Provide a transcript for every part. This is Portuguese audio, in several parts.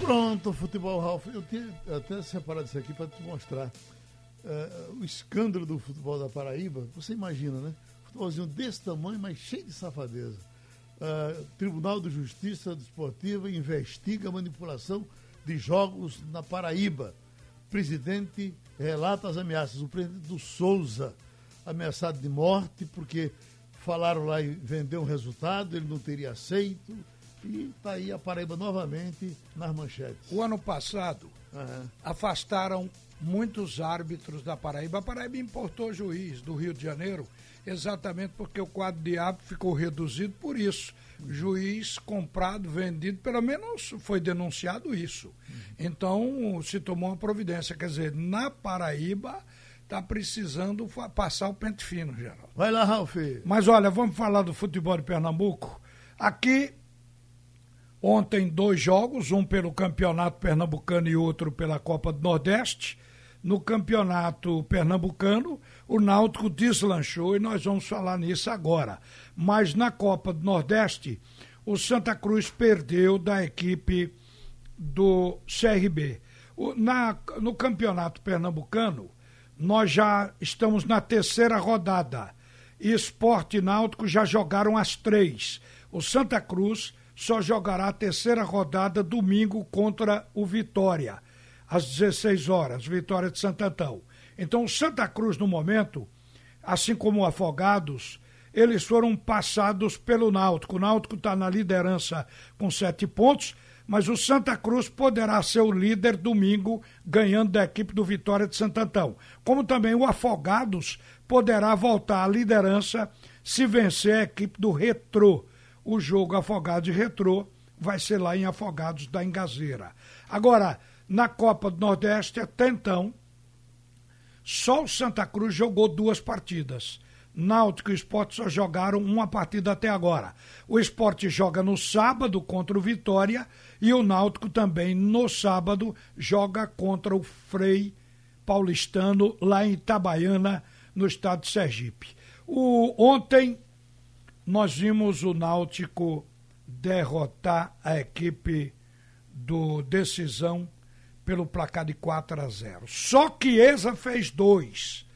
Pronto, futebol, Ralf. Eu tinha até separado isso aqui para te mostrar. Uh, o escândalo do futebol da Paraíba, você imagina, né? Futebolzinho desse tamanho, mas cheio de safadeza. Uh, Tribunal de Justiça Desportiva investiga manipulação de jogos na Paraíba. Presidente relata as ameaças. O presidente do Souza, ameaçado de morte, porque falaram lá em vender um resultado, ele não teria aceito. E está aí a Paraíba novamente nas manchetes. O ano passado uhum. afastaram muitos árbitros da Paraíba. A Paraíba importou juiz do Rio de Janeiro exatamente porque o quadro de árbitro ficou reduzido por isso. Juiz comprado, vendido, pelo menos foi denunciado isso. Então se tomou uma providência. Quer dizer, na Paraíba está precisando passar o pente fino, geral. Vai lá, Ralf. Mas olha, vamos falar do futebol de Pernambuco. Aqui Ontem, dois jogos, um pelo Campeonato Pernambucano e outro pela Copa do Nordeste. No Campeonato Pernambucano, o Náutico deslanchou e nós vamos falar nisso agora. Mas na Copa do Nordeste, o Santa Cruz perdeu da equipe do CRB. O, na, no Campeonato Pernambucano, nós já estamos na terceira rodada. Esporte e Náutico já jogaram as três. O Santa Cruz só jogará a terceira rodada domingo contra o Vitória, às 16 horas, Vitória de Santo Antão. Então, o Santa Cruz, no momento, assim como o Afogados, eles foram passados pelo Náutico. O Náutico está na liderança com sete pontos, mas o Santa Cruz poderá ser o líder domingo, ganhando da equipe do Vitória de Santo Antão. Como também o Afogados poderá voltar à liderança se vencer a equipe do Retrô o jogo Afogados e Retrô vai ser lá em Afogados da Engazeira. Agora, na Copa do Nordeste, até então, só o Santa Cruz jogou duas partidas. Náutico e Esporte só jogaram uma partida até agora. O Esporte joga no sábado contra o Vitória e o Náutico também no sábado joga contra o Frei Paulistano lá em Itabaiana, no estado de Sergipe. O, ontem nós vimos o Náutico derrotar a equipe do Decisão pelo placar de 4 a 0. Só que Chiesa fez dois.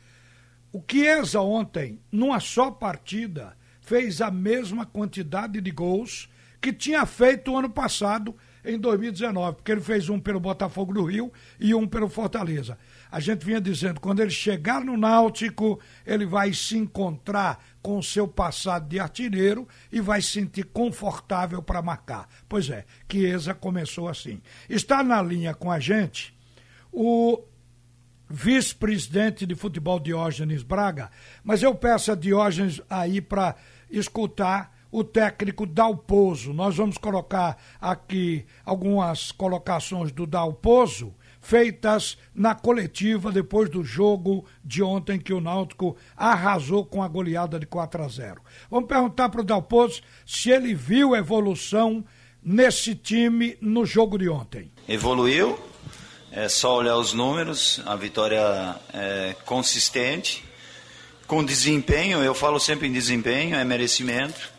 O Chiesa ontem, numa só partida, fez a mesma quantidade de gols que tinha feito o ano passado, em 2019, porque ele fez um pelo Botafogo do Rio e um pelo Fortaleza. A gente vinha dizendo, quando ele chegar no Náutico, ele vai se encontrar com o seu passado de artilheiro e vai se sentir confortável para marcar. Pois é, Chiesa começou assim. Está na linha com a gente o vice-presidente de futebol Diógenes Braga, mas eu peço a Diógenes aí para escutar o técnico Dalpozo. Nós vamos colocar aqui algumas colocações do Dalpozo feitas na coletiva depois do jogo de ontem que o Náutico arrasou com a goleada de 4 a 0. Vamos perguntar para o Dalpozo se ele viu evolução nesse time no jogo de ontem. Evoluiu, é só olhar os números, a vitória é consistente, com desempenho, eu falo sempre em desempenho, é merecimento.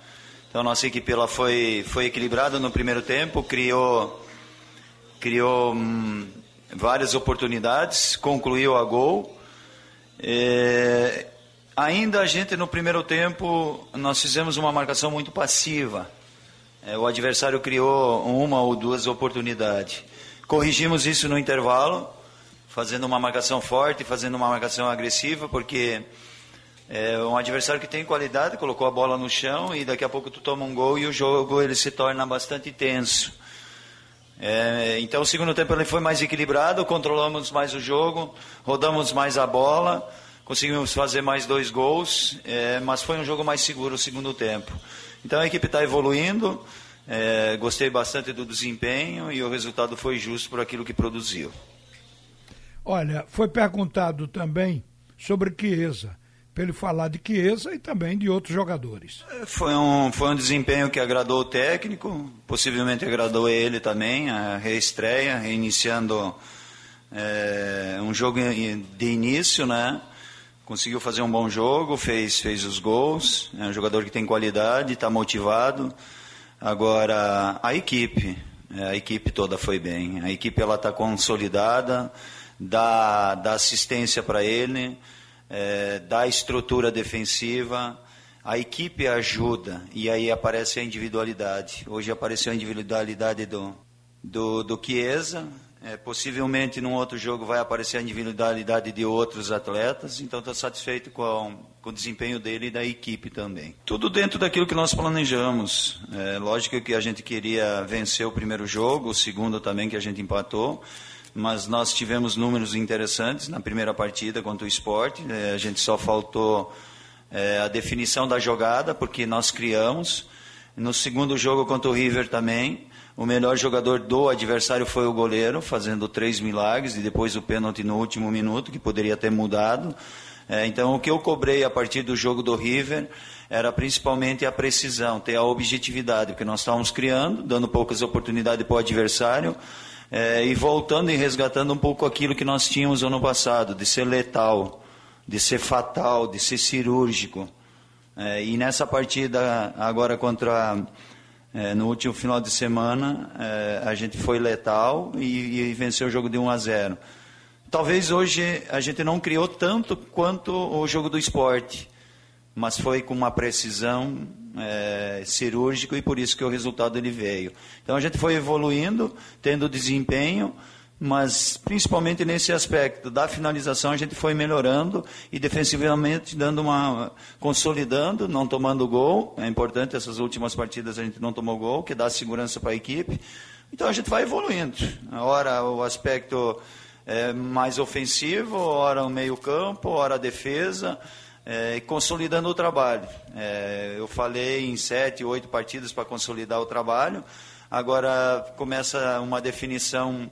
Então nossa equipe ela foi, foi equilibrada no primeiro tempo, criou, criou hum, várias oportunidades, concluiu a gol. É, ainda a gente no primeiro tempo nós fizemos uma marcação muito passiva. É, o adversário criou uma ou duas oportunidades. Corrigimos isso no intervalo, fazendo uma marcação forte, fazendo uma marcação agressiva, porque é um adversário que tem qualidade, colocou a bola no chão e daqui a pouco tu toma um gol e o jogo ele se torna bastante tenso. É, então o segundo tempo ele foi mais equilibrado, controlamos mais o jogo, rodamos mais a bola, conseguimos fazer mais dois gols, é, mas foi um jogo mais seguro o segundo tempo. Então a equipe está evoluindo, é, gostei bastante do desempenho e o resultado foi justo por aquilo que produziu. Olha, foi perguntado também sobre Chiesa para ele falar de Chiesa e também de outros jogadores. É, foi um, foi um desempenho que agradou o técnico, possivelmente agradou ele também, a reestreia, reiniciando é, um jogo de início, né? Conseguiu fazer um bom jogo, fez, fez os gols, é um jogador que tem qualidade, está motivado. Agora, a equipe, É, a equipe toda foi bem. A equipe ela está consolidada, dá, dá assistência para ele, é, dá estrutura defensiva. A equipe ajuda e aí aparece a individualidade. Hoje apareceu a individualidade do, do, do Chiesa, é, possivelmente num outro jogo vai aparecer a individualidade de outros atletas, então estou satisfeito com, com, o desempenho dele e da equipe também. Tudo dentro daquilo que nós planejamos. É, lógico que a gente queria vencer o primeiro jogo, o segundo também que a gente empatou, mas nós tivemos números interessantes na primeira partida contra o esporte. É, a gente só faltou é, a definição da jogada, porque nós criamos. No segundo jogo contra o River também. O melhor jogador do adversário foi o goleiro, fazendo três milagres, e depois o pênalti no último minuto, que poderia ter mudado. É, então, o que eu cobrei a partir do jogo do River era principalmente a precisão, ter a objetividade, porque nós estávamos criando, dando poucas oportunidades para o adversário, é, e voltando e resgatando um pouco aquilo que nós tínhamos ano passado, de ser letal, de ser fatal, de ser cirúrgico. É, e nessa partida agora contra é, no último final de semana, é, a gente foi letal e, e, venceu o jogo de 1 a 0. Talvez hoje a gente não criou tanto quanto o jogo do esporte, mas foi com uma precisão é, cirúrgica e por isso que o resultado ele veio. Então a gente foi evoluindo, tendo desempenho, mas principalmente nesse aspecto da finalização a gente foi melhorando e defensivamente dando uma consolidando, não tomando gol. É importante essas últimas partidas a gente não tomou gol, que dá segurança para a equipe. Então a gente vai evoluindo. Ora o aspecto é, mais ofensivo, ora o meio-campo, ora a defesa. É, consolidando o trabalho. É, eu falei em sete, oito partidas para consolidar o trabalho. Agora começa uma definição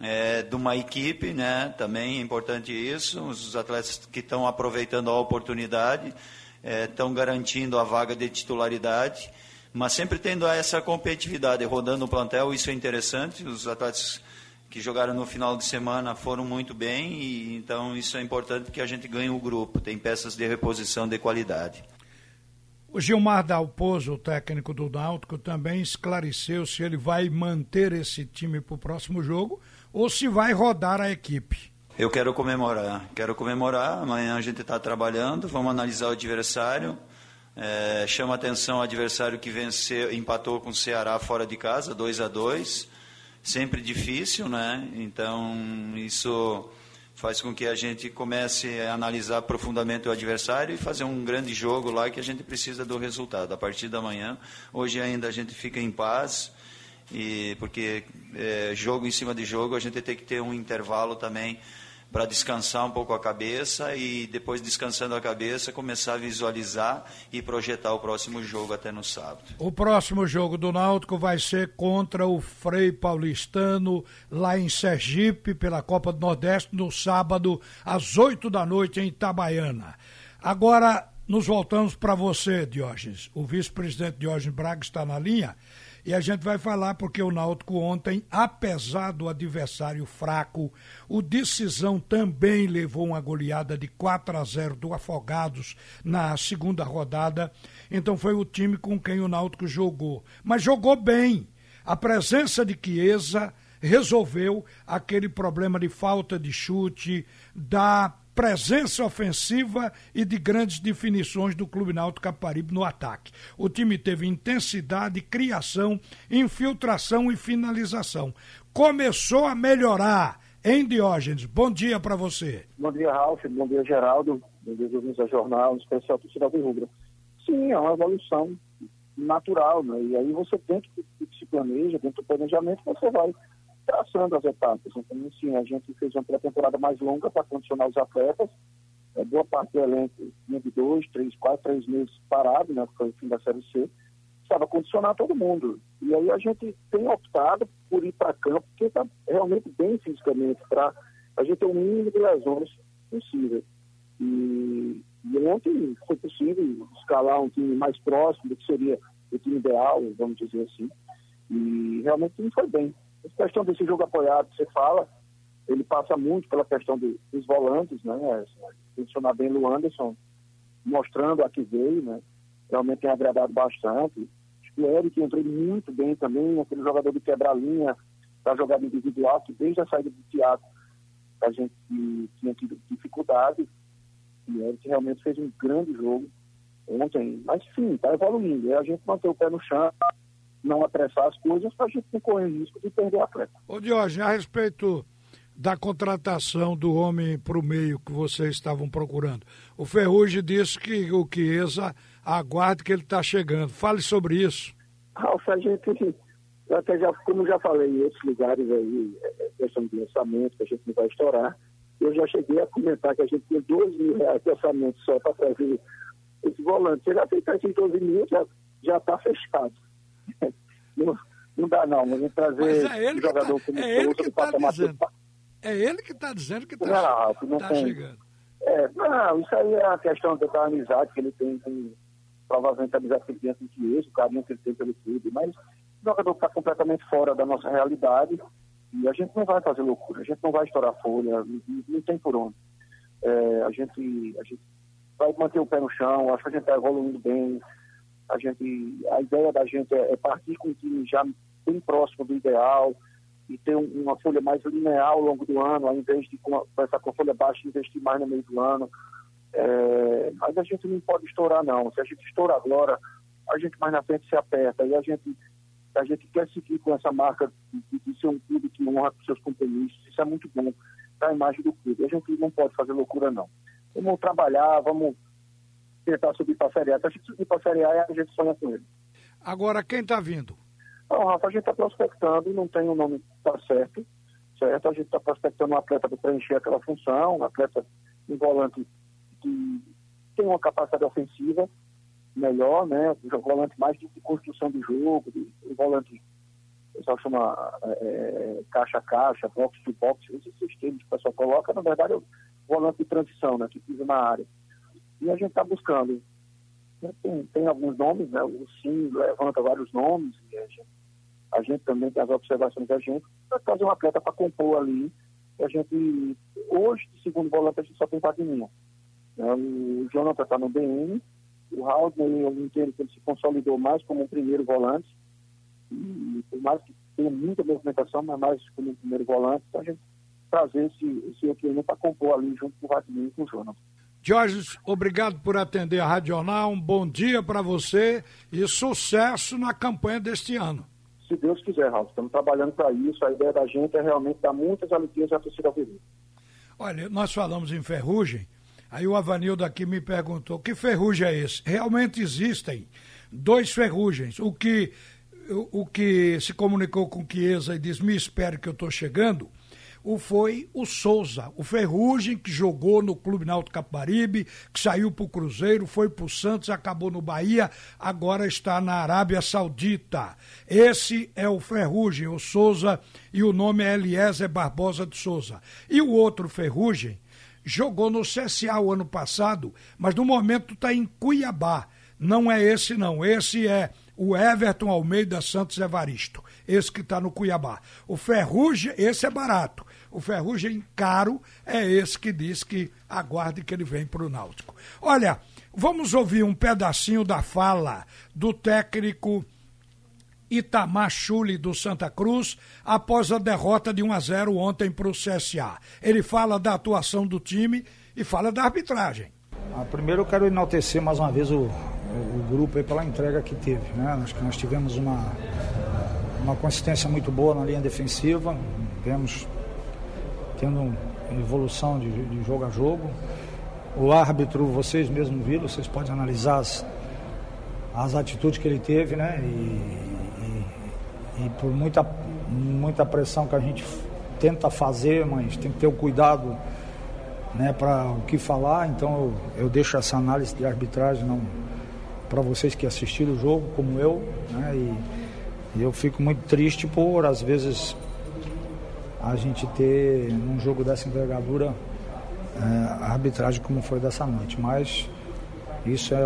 é, de uma equipe, né? Também é importante isso. Os atletas que estão aproveitando a oportunidade estão é, garantindo a vaga de titularidade, mas sempre tendo essa competitividade, rodando o plantel, isso é interessante. Os atletas que jogaram no final de semana foram muito bem e então isso é importante que a gente ganhe o grupo. Tem peças de reposição de qualidade. O Gilmar Dalpozo, o técnico do Náutico, também esclareceu se ele vai manter esse time para o próximo jogo ou se vai rodar a equipe. Eu quero comemorar, quero comemorar. Amanhã a gente está trabalhando, vamos analisar o adversário. É, chama atenção o adversário que venceu, empatou com o Ceará fora de casa, 2 a 2 Sempre difícil, né? Então, isso faz com que a gente comece a analisar profundamente o adversário e fazer um grande jogo lá que a gente precisa do resultado. A partir da manhã, hoje ainda a gente fica em paz, e porque é, jogo em cima de jogo a gente tem que ter um intervalo também para descansar um pouco a cabeça e depois descansando a cabeça começar a visualizar e projetar o próximo jogo até no sábado. O próximo jogo do Náutico vai ser contra o Frei Paulistano lá em Sergipe pela Copa do Nordeste no sábado às 8 da noite em Itabaiana. Agora nos voltamos para você, Diógenes. O vice-presidente Diógenes Braga está na linha e a gente vai falar porque o Náutico ontem, apesar do adversário fraco, o Decisão também levou uma goleada de 4 a 0 do Afogados na segunda rodada. Então foi o time com quem o Náutico jogou. Mas jogou bem. A presença de Chiesa resolveu aquele problema de falta de chute, da presença ofensiva e de grandes definições do Clube Náutico Caparibe no ataque. O time teve intensidade, criação, infiltração e finalização. Começou a melhorar. Em Diógenes, bom dia para você. Bom dia, Ralf. Bom dia, Geraldo. Bom dia, ouvintes da Jornal, em especial torcida do Rubro. Sim, é uma evolução natural, né? E aí você do que se planeja, dentro do planejamento, você vai traçando as etapas. Então, assim, a gente fez uma pré-temporada mais longa para condicionar os atletas. É, boa parte do elenco vinha de dois, três, quatro, três meses parado, né? Foi o fim da Série C. Precisava condicionar todo mundo. E aí a gente tem optado por ir para campo, porque está realmente bem fisicamente, para a gente ter o mínimo de lesões possível. E, e ontem foi possível escalar um time mais próximo do que seria o time ideal, vamos dizer assim. E realmente foi bem. A questão desse jogo apoiado você fala, ele passa muito pela questão dos volantes, né? Mencionar bem o Anderson, mostrando a que veio, né? Realmente tem agradado bastante. O Eric entrou muito bem também, aquele jogador de quebra-linha da jogada individual, que desde a saída do Thiago a gente tinha tido dificuldade. E o Eric realmente fez um grande jogo ontem. Mas sim, está evoluindo. É a gente manter o pé no chão, não apressar as coisas para a gente não correr risco de perder o atleta. Ô Diógenes, a respeito da contratação do homem para o meio que vocês estavam procurando. O Ferrugem disse que o Chiesa aguarde que ele está chegando. Fale sobre isso. Ralf, a gente, até já, como já falei em outros lugares aí, é, é questão de orçamento, que a gente não vai estourar, eu já cheguei a comentar que a gente tem 12 mil reais de orçamento só para trazer esse volante. Se ele aceitar esses 12 mil, já está fechado. não, não dá não, mas trazer mas é um jogador tá, como é ele que está dizendo. É ele que está dizendo que está tá chegando. É, não, isso aí é a questão da amizade que ele tem com provavelmente a amizade que ele tem com o Chiesa, o carinho que ele tem pelo clube, mas o jogador está completamente fora da nossa realidade e a gente não vai fazer loucura, a gente não vai estourar folha, não, não tem por onde. É, a, gente, a gente vai manter o pé no chão, acho que a gente está evoluindo bem, a gente, a ideia da gente é, é partir com o time já bem próximo do ideal e ter um, uma folha mais linear ao longo do ano, ao invés de começar com a folha baixa investir mais no meio do ano. É, mas a gente não pode estourar, não. Se a gente estoura agora, a gente mais na frente se aperta. E a gente, a gente quer seguir com essa marca de, de ser um clube que honra seus compromissos. Isso é muito bom para a imagem do clube. A gente não pode fazer loucura, não. Vamos trabalhar, vamos tentar subir para a Série A. Se a gente subir para a Série A, a gente sonha com ele. Agora, quem está vindo? Não, Rafa, a gente está prospectando, não tem o um nome tá certo, certo? A gente está prospectando um atleta para preencher aquela função, um atleta, um volante que tem uma capacidade ofensiva melhor, né? Um volante mais de, construção de jogo, de, um volante, o pessoal chama é, é, caixa a caixa, box to box, esses sistemas que o pessoal coloca, na verdade é o volante de transição, né? Que pisa na área. E a gente está buscando. Tem, tem, alguns nomes, né? O Sim levanta vários nomes, e a gente, a gente também tem as observações da gente, para trazer um atleta para compor ali. A gente, hoje, de segundo volante, a gente só tem Vagninha. Né? O Jonathan está no BN, o Haldner, eu entendo que ele se consolidou mais como um primeiro volante, e por mais que tenha muita movimentação, mas mais como um primeiro volante, então a gente trazer esse, esse outro para compor ali junto com o Vagninho e com o Jonathan. Jorge, obrigado por atender a Radional, um bom dia para você e sucesso na campanha deste ano. Se Deus quiser, Raul, estamos trabalhando para isso, a ideia da gente é realmente dar muitas alegrias à torcida alvirrubra. Olha, nós falamos em ferrugem, Aí o Avanildo aqui me perguntou: que ferrugem é esse? Realmente existem dois ferrugens. O que, o, o que se comunicou com Chiesa e diz: me espere que eu estou chegando. O foi o Souza, o Ferrugem, que jogou no Clube Náutico Capibaribe, que saiu para o Cruzeiro, foi para o Santos, acabou no Bahia, agora está na Arábia Saudita. Esse é o Ferrugem, o Souza, e o nome é Eliezer Barbosa de Souza. E o outro Ferrugem, jogou no CSA o ano passado, mas no momento está em Cuiabá. Não é esse, não. Esse é o Everton Almeida Santos Evaristo. Esse que está no Cuiabá. O Ferrugem, esse é barato. O Ferrugem caro é esse que diz que aguarde que ele vem para o Náutico. Olha, vamos ouvir um pedacinho da fala do técnico Itamar Chuli do Santa Cruz após a derrota de 1 a 0 ontem para o CSA. Ele fala da atuação do time e fala da arbitragem. Ah, primeiro eu quero enaltecer mais uma vez o, o, grupo pela entrega que teve. Né? Acho que nós tivemos uma, uma consistência muito boa na linha defensiva, vemos tendo evolução de, de jogo a jogo. O árbitro, vocês mesmos viram, vocês podem analisar as, as atitudes que ele teve, né? E, e por muita, muita pressão que a gente tenta fazer, mas tem que ter o cuidado né, para o que falar. Então eu, eu deixo essa análise de arbitragem para vocês que assistiram o jogo, como eu. Né, e, e, eu fico muito triste por, às vezes, a gente ter num jogo dessa envergadura é, a arbitragem como foi dessa noite. Mas isso é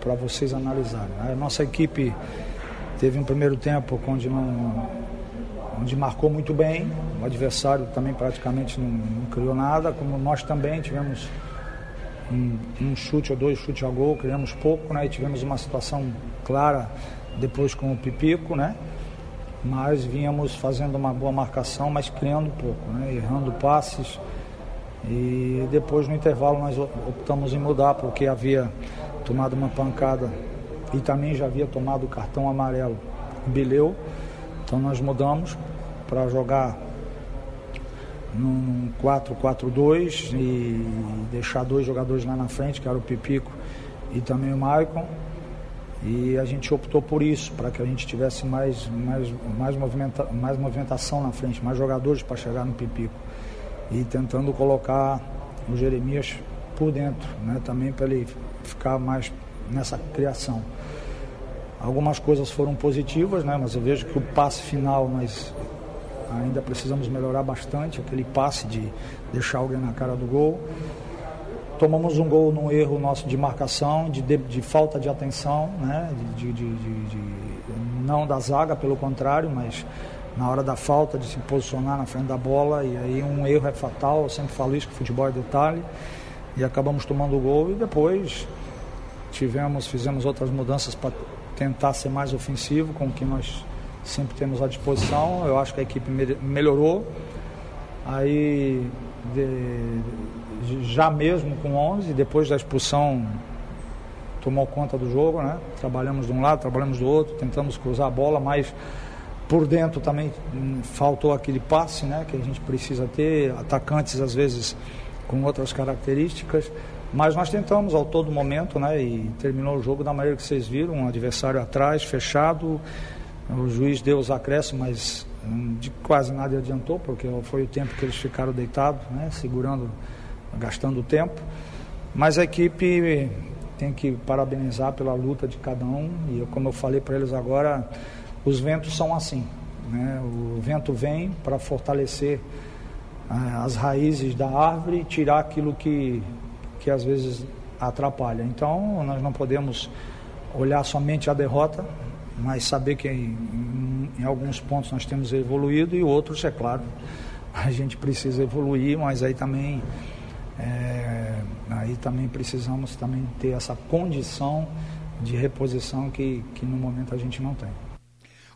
para vocês analisarem. Né? A nossa equipe Teve um primeiro tempo onde não onde marcou muito bem, o adversário também praticamente não, não criou nada, como nós também tivemos um, um, chute ou dois chutes a gol, criamos pouco, né? E tivemos uma situação clara depois com o Pipico, né? Mas vínhamos fazendo uma boa marcação, mas criando pouco, né? Errando passes. E depois no intervalo nós optamos em mudar porque havia tomado uma pancada e também já havia tomado o cartão amarelo Bileu. Então nós mudamos para jogar num 4-4-2 e deixar dois jogadores lá na frente, que era o Pipico e também o Maicon. E a gente optou por isso, para que a gente tivesse mais, mais, mais, movimenta, mais movimentação na frente, mais jogadores para chegar no Pipico. E tentando colocar o Jeremias por dentro, né, também para ele ficar mais nessa criação. Algumas coisas foram positivas, né, mas eu vejo que o passe final nós ainda precisamos melhorar bastante, aquele passe de deixar alguém na cara do gol. Tomamos um gol num erro nosso de marcação, de, de, de falta de atenção, né, de, de, não da zaga, pelo contrário, mas na hora da falta de se posicionar na frente da bola, e aí um erro é fatal, eu sempre falo isso que futebol é detalhe, e acabamos tomando o gol e depois tivemos, fizemos outras mudanças para tentar ser mais ofensivo com o que nós sempre temos à disposição. Eu acho que a equipe melhorou. Aí, de, já mesmo com 11, depois da expulsão, tomou conta do jogo, né? Trabalhamos de um lado, trabalhamos do outro, tentamos cruzar a bola, mas por dentro também hum, faltou aquele passe, né? Que a gente precisa ter, atacantes às vezes com outras características. Mas nós tentamos ao todo momento, né? E terminou o jogo da maneira que vocês viram, um adversário atrás, fechado. O juiz deu os acréscimos, mas hum, de quase nada adiantou, porque foi o tempo que eles ficaram deitados, né? Segurando, gastando tempo. Mas a equipe tem que parabenizar pela luta de cada um. E como eu falei para eles agora, os ventos são assim. Né? O vento vem para fortalecer ah, as raízes da árvore e tirar aquilo que que às vezes atrapalha. Então, nós não podemos olhar somente a derrota, mas saber que em, em, alguns pontos nós temos evoluído e outros, é claro, a gente precisa evoluir, mas aí também é, aí também precisamos também ter essa condição de reposição que, que no momento a gente não tem.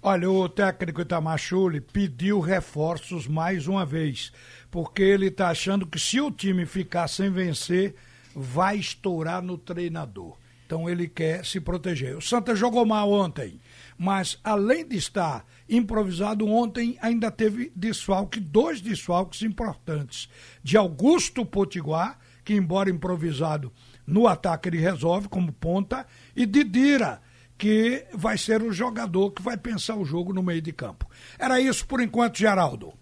Olha, o técnico Itamachule pediu reforços mais uma vez, porque ele está achando que se o time ficar sem vencer, vai estourar no treinador. Então ele quer se proteger. O Santa jogou mal ontem, mas além de estar improvisado, ontem ainda teve desfalque, dois desfalques importantes. De Augusto Potiguar, que embora improvisado no ataque ele resolve como ponta, e de Dira, que vai ser o jogador que vai pensar o jogo no meio de campo. Era isso por enquanto, Geraldo.